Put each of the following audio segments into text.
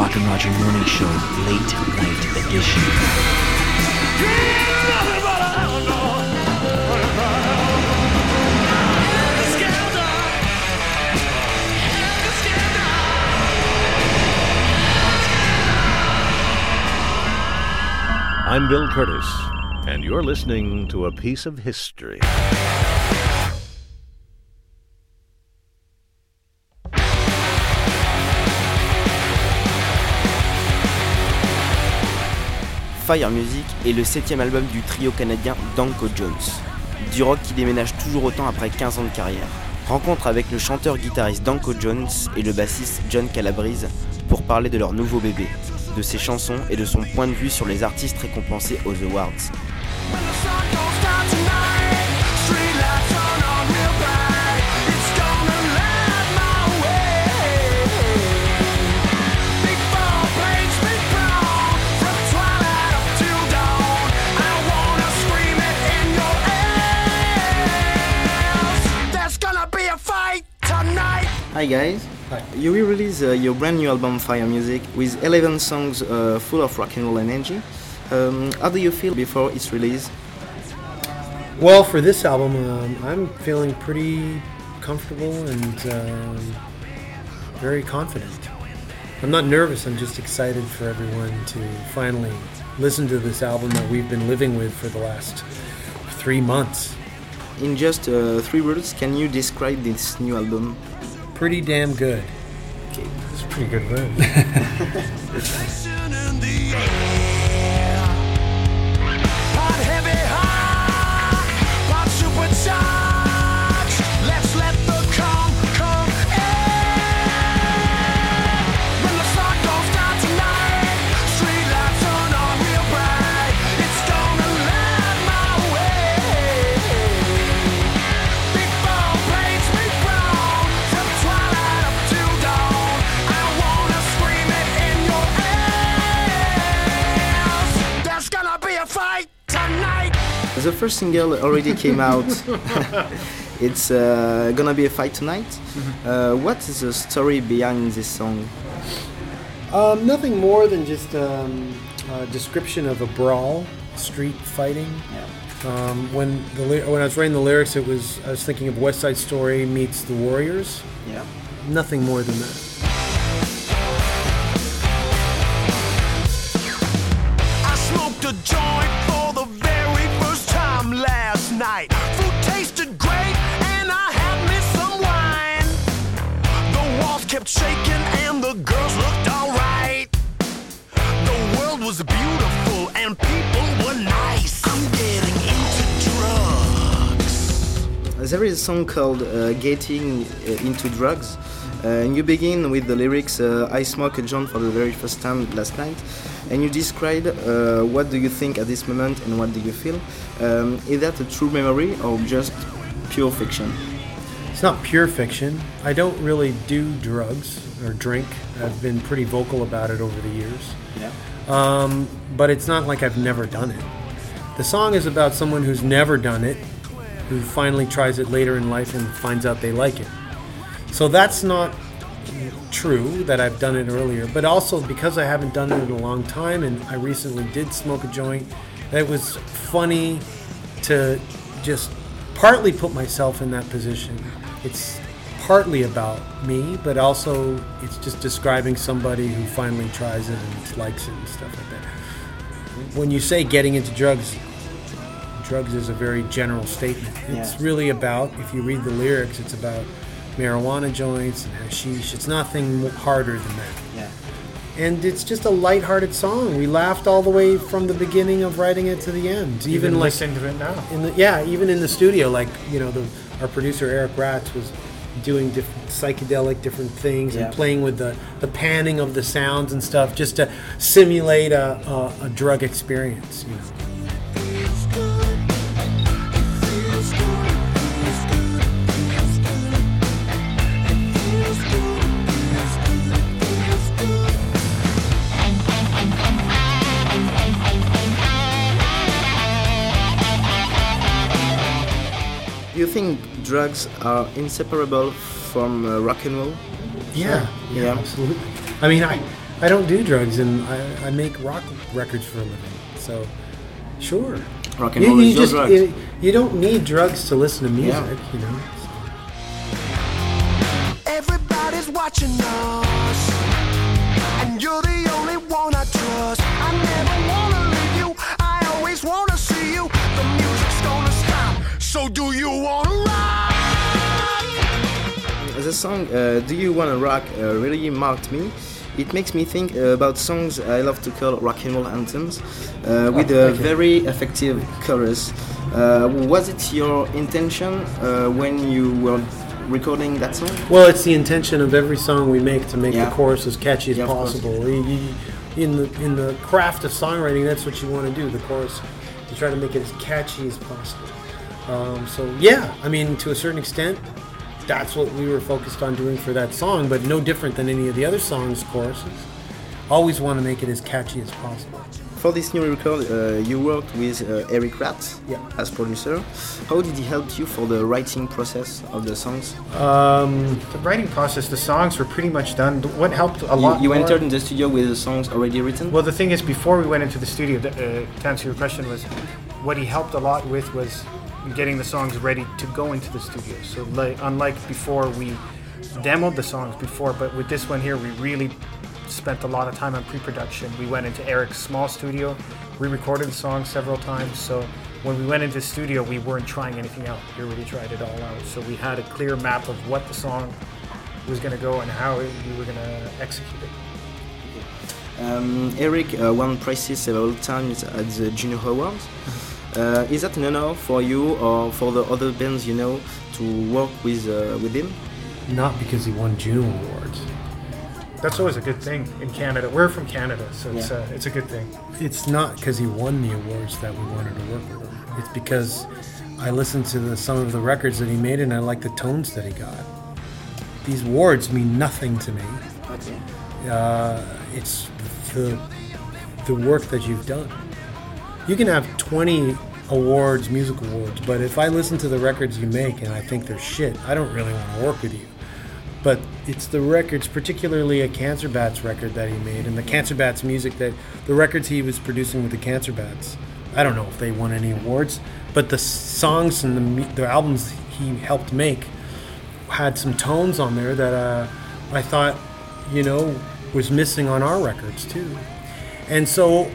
Rock and Roger Morning Show, late night edition. I'm Bill Curtis, and you're listening to a piece of history. Fire Music est le septième album du trio canadien Danko Jones. Du rock qui déménage toujours autant après 15 ans de carrière. Rencontre avec le chanteur-guitariste Danko Jones et le bassiste John Calabrese pour parler de leur nouveau bébé, de ses chansons et de son point de vue sur les artistes récompensés aux Awards. Hi guys. Hi. You will release uh, your brand new album Fire Music with 11 songs uh, full of rock and roll energy. Um, how do you feel before its release? Well, for this album, um, I'm feeling pretty comfortable and um, very confident. I'm not nervous, I'm just excited for everyone to finally listen to this album that we've been living with for the last three months. In just uh, three words, can you describe this new album? Pretty damn good. It's a pretty good word. The first single already came out. it's uh, gonna be a fight tonight. Uh, what is the story behind this song? Um, nothing more than just um, a description of a brawl, street fighting. Um, when the when I was writing the lyrics, it was I was thinking of West Side Story meets The Warriors. Yeah. Nothing more than that. Night. Food tasted great, and I had me some wine. The walls kept shaking, and the girls looked alright. The world was beautiful, and people were nice. I'm getting into drugs. There is a song called uh, Getting uh, Into Drugs. Uh, and you begin with the lyrics uh, I smoked a joint for the very first time last night. And you describe uh, what do you think at this moment and what do you feel. Um, is that a true memory or just pure fiction? It's not pure fiction. I don't really do drugs or drink. I've been pretty vocal about it over the years. Yeah. Um, but it's not like I've never done it. The song is about someone who's never done it, who finally tries it later in life and finds out they like it. So that's not true that I've done it earlier, but also because I haven't done it in a long time and I recently did smoke a joint, it was funny to just partly put myself in that position. It's partly about me, but also it's just describing somebody who finally tries it and likes it and stuff like that. When you say getting into drugs, drugs is a very general statement. It's Yeah. really about, if you read the lyrics, it's about marijuana joints and hashish. It's nothing harder than that. Yeah. And it's just a lighthearted song. We laughed all the way from the beginning of writing it to the end. Even, Even like listen to it now. in the yeah, even in the studio, like you know, the our producer Eric Ratz was doing different psychedelic different things Yeah. and playing with the, the panning of the sounds and stuff just to simulate a, a, a drug experience. You know. Think drugs are inseparable from uh, rock and roll? Yeah, yeah, Yeah. absolutely. I mean, I I don't do drugs, and I, I make rock records for a living. So, sure. Rock and You, roll you is just drug. you, you don't need drugs to listen to music, Yeah. you know. The song uh, "Do You Wanna Rock" uh, really marked me. It makes me think uh, about songs I love to call rock and roll anthems, uh, with a very effective chorus. Uh, was it your intention uh, when you were recording that song? Well, it's the intention of every song we make to make Yeah. the chorus as catchy as Yeah, possible. You- in the in the craft of songwriting, that's what you want to do. The chorus, you try to make it as catchy as possible. Um, so yeah, I mean, to a certain extent, that's what we were focused on doing for that song. But no different than any of the other songs' choruses. Always want to make it as catchy as possible. For this new record, uh, you worked with uh, Eric Ratz Yeah. as producer. How did he help you for the writing process of the songs? Um, The writing process, the songs were pretty much done. What helped a You, lot you more- entered in the studio with the songs already written. Well, the thing is, before we went into the studio, th- uh, to answer your question, was what he helped a lot with was getting the songs ready to go into the studio. So, like, unlike before, we demoed the songs before, but with this one here, we really spent a lot of time on pre-production. We went into Eric's small studio, re-recorded the songs several times. So when we went into the studio, we weren't trying anything out. We really tried it all out. So we had a clear map of what the song was going to go and how we were going to execute it. Um, Eric uh, won prizes several times at the Juno Awards. Uh, is that an honor for you or for the other bands you know to work with uh, with him? not because he won Juno Awards. That's always a good thing in Canada. We're from Canada, so it's, Yeah. a, it's a good thing. it's not because he won the awards that we wanted to work with him. It's because I listened to the, some of the records that he made and I like the tones that he got. These awards mean nothing to me. Uh, it's the the work that you've done. You can have 20 awards, music awards, but if I listen to the records you make and I think they're shit, I don't really want to work with you. But it's the records, particularly a Cancer Bats record that he made, and the Cancer Bats music that the records he was producing with the Cancer Bats. I don't know if they won any awards, but the songs and the, the albums he helped make had some tones on there that uh, I thought, you know, was missing on our records too. And so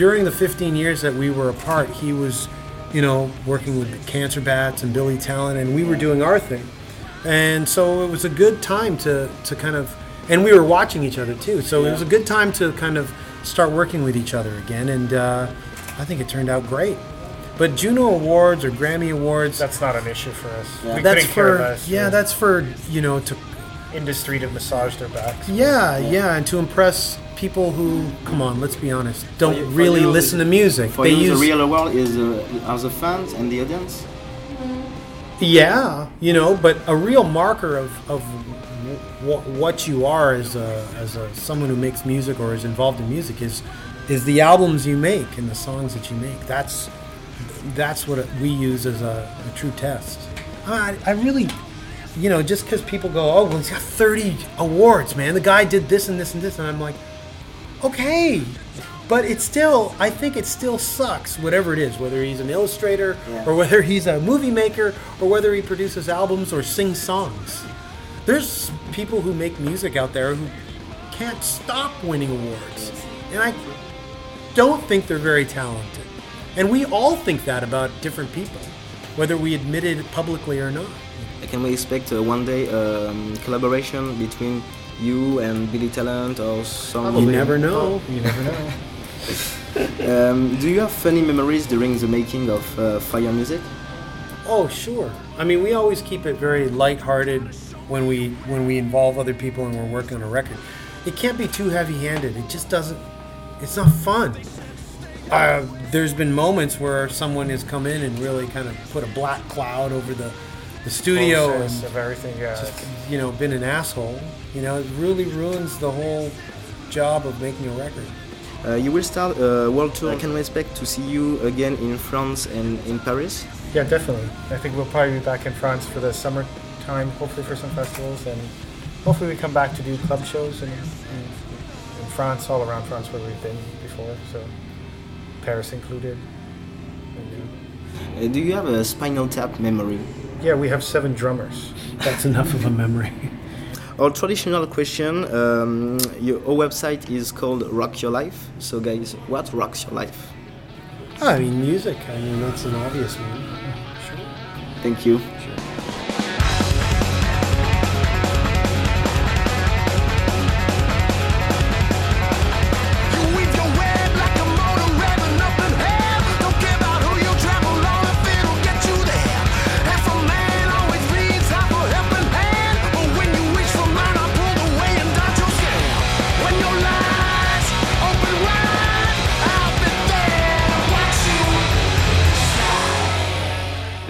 during the 15 years that we were apart, he was, you know, working with Cancer Bats and Billy Talent, and we were doing our thing. And so it was a good time to, to kind of, and we were watching each other too. So it was a good time to kind of start working with each other again. And uh, I think it turned out great. But Juno Awards or Grammy Awards, That's not an issue for us. We that's for, less. yeah, The that's for, you know, to industry to massage their backs. Yeah, yeah, and to impress people who, come on, let's be honest, don't you- really you, listen to music. For they you, use, the real award is uh, are the fans and the audience. yeah, you know, but a real marker of of w- what you are as a as a someone who makes music or is involved in music is is the albums you make and the songs that you make. That's that's what we use as a, a true test. I, I really, you know, just because people go, oh, well, he's got 30 awards, man. The guy did this and this and this, and I'm like, okay, but it still, I think it still sucks, whatever it is, whether he's an illustrator Yeah. or whether he's a movie maker or whether he produces albums or sings songs. There's people who make music out there who can't stop winning awards, and I don't think they're very talented. And we all think that about different people, whether we admit it publicly or not. Can we expect uh, one day um, collaboration between you and Billy Talent or some? You never know. You never know. Um, do you have funny memories during the making of uh, Fire Music? Oh, sure. I mean, we always keep it very lighthearted when we when we involve other people and we're working on a record. It can't be too heavy-handed. It just doesn't. It's not fun. Uh, there's been moments where someone has come in and really kind of put a black cloud over the the studio Process and of everything. Yeah. just you know been an asshole. You know, it really ruins the whole job of making a record. Uh, you will start a world tour. I can we expect to see you again in France and in Paris? yeah, definitely. I think we'll probably be back in France for the summertime, hopefully for some festivals, and hopefully we come back to do club shows in and France, all around France where we've been before, so Paris included. Uh, do you have a Spinal Tap memory? yeah. yeah, we have seven drummers. That's enough of a memory. Our traditional question, um, your website is called Rock Your Life. So, guys, what rocks your life? I mean, music. I mean, that's an obvious one. Sure. Thank you. You